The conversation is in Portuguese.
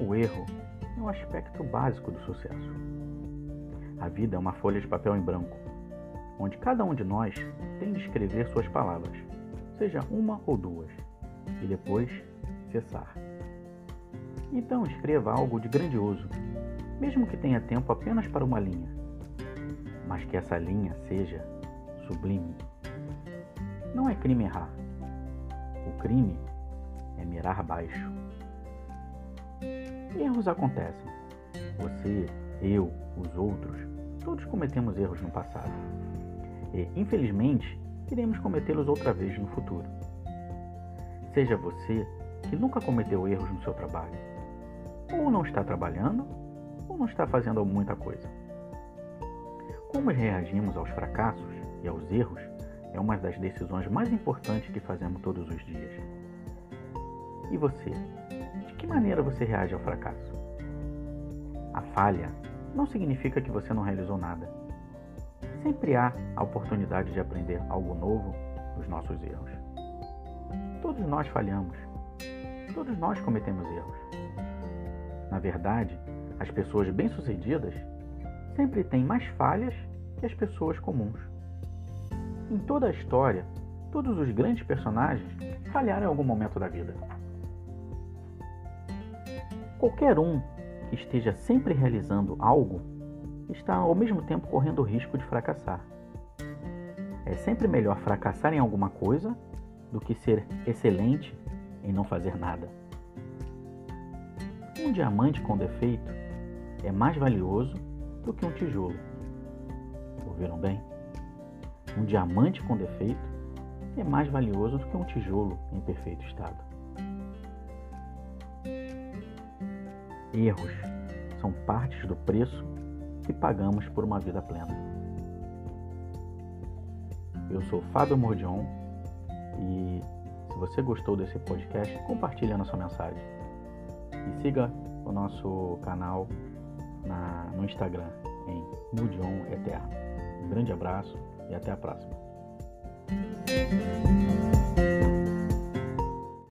O erro é um aspecto básico do sucesso. A vida é uma folha de papel em branco, onde cada um de nós tem de escrever suas palavras, seja uma ou duas, e depois cessar. Então escreva algo de grandioso, mesmo que tenha tempo apenas para uma linha, mas que essa linha seja sublime. Não é crime errar. O crime é mirar baixo. Erros acontecem. Você, eu, os outros, todos cometemos erros no passado. E, infelizmente, iremos cometê-los outra vez no futuro. Seja você que nunca cometeu erros no seu trabalho, ou não está trabalhando, ou não está fazendo muita coisa. Como reagimos aos fracassos e aos erros é uma das decisões mais importantes que fazemos todos os dias. E você? Que maneira você reage ao fracasso? A falha não significa que você não realizou nada. Sempre há a oportunidade de aprender algo novo dos nossos erros. Todos nós falhamos. Todos nós cometemos erros. Na verdade, as pessoas bem-sucedidas sempre têm mais falhas que as pessoas comuns. Em toda a história, todos os grandes personagens falharam em algum momento da vida. Qualquer um que esteja sempre realizando algo está ao mesmo tempo correndo o risco de fracassar. É sempre melhor fracassar em alguma coisa do que ser excelente em não fazer nada. Um diamante com defeito é mais valioso do que um tijolo. Ouviram bem? Um diamante com defeito é mais valioso do que um tijolo em perfeito estado. Erros são partes do preço que pagamos por uma vida plena. Eu sou Fábio Mordion e se você gostou desse podcast, compartilhe a nossa mensagem. E siga o nosso canal na, no Instagram em Mordion Eterno. Um grande abraço e até a próxima.